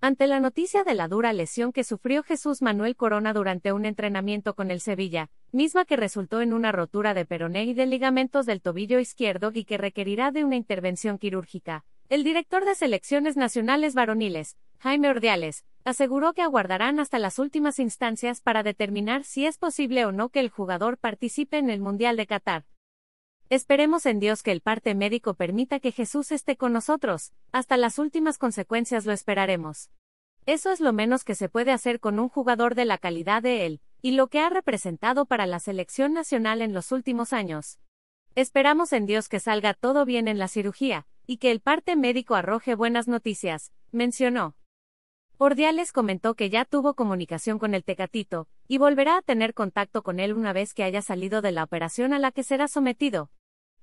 Ante la noticia de la dura lesión que sufrió Jesús Manuel Corona durante un entrenamiento con el Sevilla, misma que resultó en una rotura de peroné y de ligamentos del tobillo izquierdo y que requerirá de una intervención quirúrgica, el director de selecciones nacionales varoniles, Jaime Ordiales, aseguró que aguardarán hasta las últimas instancias para determinar si es posible o no que el jugador participe en el Mundial de Qatar. Esperemos en Dios que el parte médico permita que Jesús esté con nosotros, hasta las últimas consecuencias lo esperaremos. Eso es lo menos que se puede hacer con un jugador de la calidad de él, y lo que ha representado para la selección nacional en los últimos años. Esperamos en Dios que salga todo bien en la cirugía, y que el parte médico arroje buenas noticias, mencionó. Ordiales comentó que ya tuvo comunicación con el Tecatito, y volverá a tener contacto con él una vez que haya salido de la operación a la que será sometido,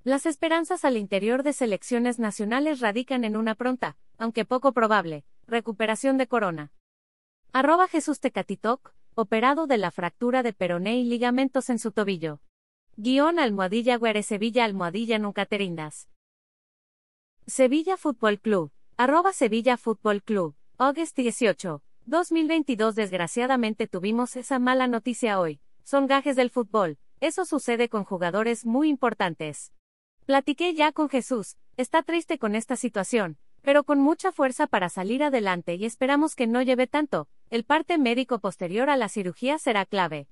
las esperanzas al interior de selecciones nacionales radican en una pronta, aunque poco probable, recuperación de corona. Arroba Jesús Tecatitoc, operado de la fractura de peroné y ligamentos en su tobillo. Guión Almohadilla Guere Sevilla Almohadilla Nunca Terindas. Sevilla Fútbol Club. Arroba Sevilla Fútbol Club. August 18. 2022 Desgraciadamente tuvimos esa mala noticia hoy. Son gajes del fútbol. Eso sucede con jugadores muy importantes. Platiqué ya con Jesús, está triste con esta situación, pero con mucha fuerza para salir adelante y esperamos que no lleve tanto, el parte médico posterior a la cirugía será clave.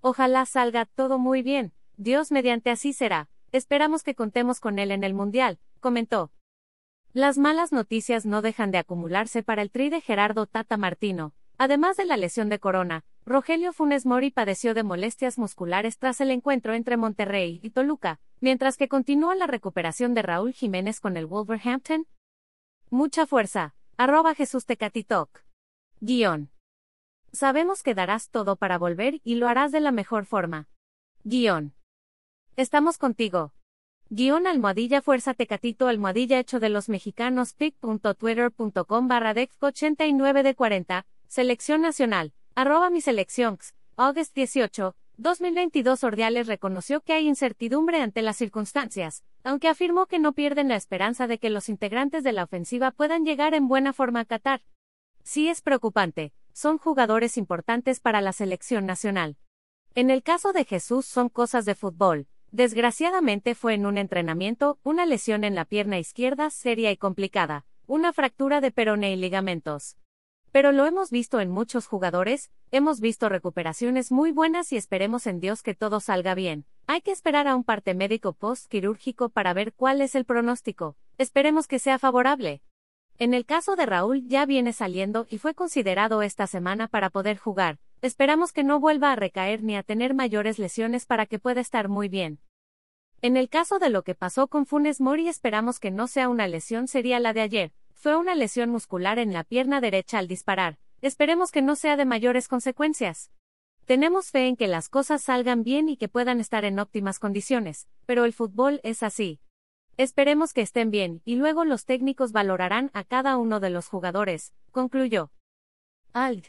Ojalá salga todo muy bien, Dios mediante así será, esperamos que contemos con él en el Mundial, comentó. Las malas noticias no dejan de acumularse para el tri de Gerardo Tata Martino, además de la lesión de corona, Rogelio Funes Mori padeció de molestias musculares tras el encuentro entre Monterrey y Toluca, mientras que continúa la recuperación de Raúl Jiménez con el Wolverhampton. Mucha fuerza. Arroba Jesús Tecatitoc. Guión. Sabemos que darás todo para volver y lo harás de la mejor forma. Guión. Estamos contigo. Guión almohadilla fuerza tecatito almohadilla hecho de los mexicanos pic.twitter.com barra 89 de 40, selección nacional. Arroba mi selección, August 18, 2022 Ordiales reconoció que hay incertidumbre ante las circunstancias, aunque afirmó que no pierden la esperanza de que los integrantes de la ofensiva puedan llegar en buena forma a Qatar. Sí es preocupante, son jugadores importantes para la selección nacional. En el caso de Jesús son cosas de fútbol. Desgraciadamente fue en un entrenamiento, una lesión en la pierna izquierda seria y complicada, una fractura de peroné y ligamentos. Pero lo hemos visto en muchos jugadores, hemos visto recuperaciones muy buenas y esperemos en Dios que todo salga bien. Hay que esperar a un parte médico post-quirúrgico para ver cuál es el pronóstico. Esperemos que sea favorable. En el caso de Raúl ya viene saliendo y fue considerado esta semana para poder jugar. Esperamos que no vuelva a recaer ni a tener mayores lesiones para que pueda estar muy bien. En el caso de lo que pasó con Funes Mori esperamos que no sea una lesión sería la de ayer, fue una lesión muscular en la pierna derecha al disparar. Esperemos que no sea de mayores consecuencias. Tenemos fe en que las cosas salgan bien y que puedan estar en óptimas condiciones, pero el fútbol es así. Esperemos que estén bien, y luego los técnicos valorarán a cada uno de los jugadores, concluyó. Alt.